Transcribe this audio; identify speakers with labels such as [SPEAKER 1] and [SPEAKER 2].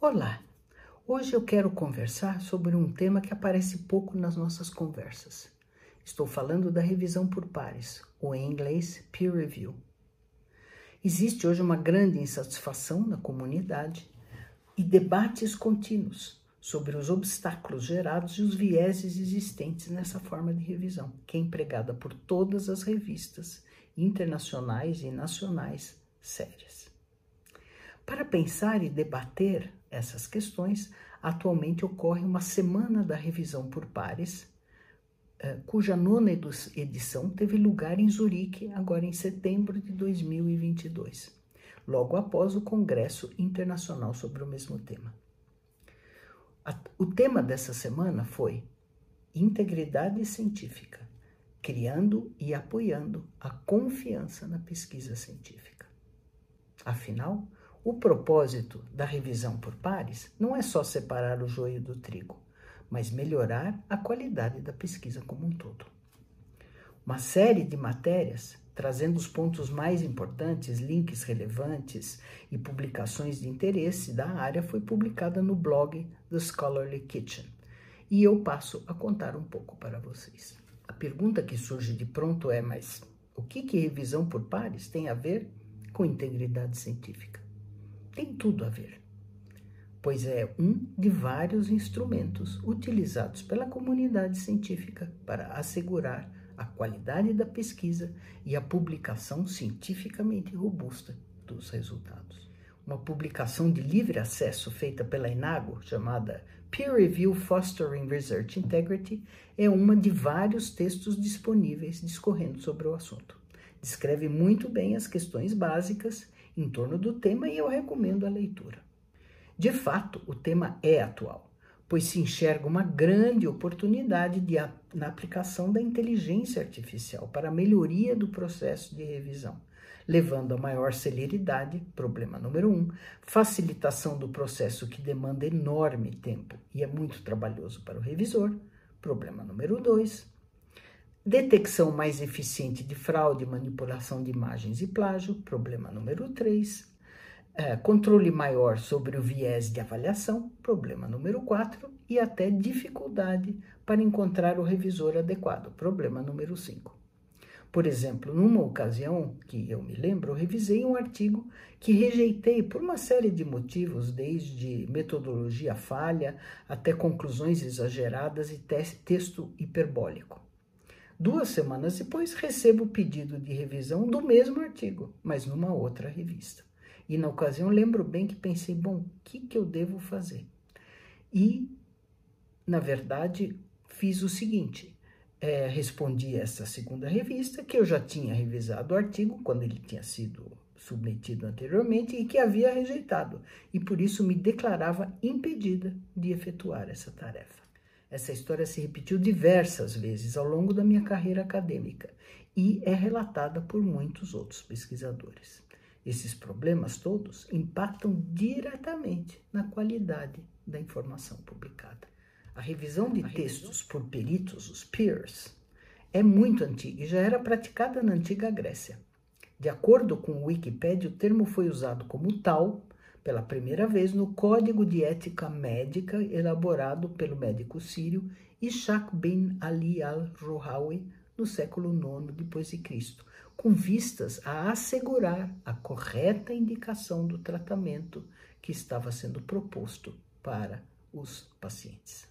[SPEAKER 1] Olá! Hoje eu quero conversar sobre um tema que aparece pouco nas nossas conversas. Estou falando da revisão por pares, ou em inglês, peer review. Existe hoje uma grande insatisfação na comunidade e debates contínuos sobre os obstáculos gerados e os vieses existentes nessa forma de revisão, que é empregada por todas as revistas internacionais e nacionais sérias. Para pensar e debater essas questões, atualmente ocorre uma semana da revisão por pares, eh, cuja nona edição teve lugar em Zurique, agora em setembro de 2022, logo após o Congresso Internacional sobre o mesmo tema. O tema dessa semana foi Integridade Científica, criando e apoiando a confiança na pesquisa científica. Afinal, o propósito da revisão por pares não é só separar o joio do trigo, mas melhorar a qualidade da pesquisa como um todo. Uma série de matérias trazendo os pontos mais importantes, links relevantes e publicações de interesse da área foi publicada no blog The Scholarly Kitchen. E eu passo a contar um pouco para vocês. A pergunta que surge de pronto é: mas o que, que revisão por pares tem a ver com integridade científica? tem tudo a ver, pois é um de vários instrumentos utilizados pela comunidade científica para assegurar a qualidade da pesquisa e a publicação cientificamente robusta dos resultados. Uma publicação de livre acesso feita pela Inago, chamada Peer Review Fostering Research Integrity, é uma de vários textos disponíveis discorrendo sobre o assunto. Descreve muito bem as questões básicas em torno do tema e eu recomendo a leitura. De fato, o tema é atual, pois se enxerga uma grande oportunidade de, na aplicação da inteligência artificial para a melhoria do processo de revisão, levando a maior celeridade, problema número um, facilitação do processo que demanda enorme tempo e é muito trabalhoso para o revisor, problema número dois, Detecção mais eficiente de fraude, manipulação de imagens e plágio, problema número 3. É, controle maior sobre o viés de avaliação, problema número 4. E até dificuldade para encontrar o revisor adequado, problema número 5. Por exemplo, numa ocasião que eu me lembro, eu revisei um artigo que rejeitei por uma série de motivos, desde metodologia falha até conclusões exageradas e texto hiperbólico. Duas semanas depois, recebo o pedido de revisão do mesmo artigo, mas numa outra revista. E na ocasião, lembro bem que pensei: bom, o que, que eu devo fazer? E, na verdade, fiz o seguinte: é, respondi essa segunda revista, que eu já tinha revisado o artigo quando ele tinha sido submetido anteriormente e que havia rejeitado, e por isso me declarava impedida de efetuar essa tarefa. Essa história se repetiu diversas vezes ao longo da minha carreira acadêmica e é relatada por muitos outros pesquisadores. Esses problemas todos impactam diretamente na qualidade da informação publicada. A revisão de textos por peritos, os peers, é muito antiga e já era praticada na antiga Grécia. De acordo com o Wikipedia, o termo foi usado como tal pela primeira vez no Código de Ética Médica elaborado pelo médico sírio Ishaq bin Ali al-Ruhawi no século IX depois de Cristo, com vistas a assegurar a correta indicação do tratamento que estava sendo proposto para os pacientes.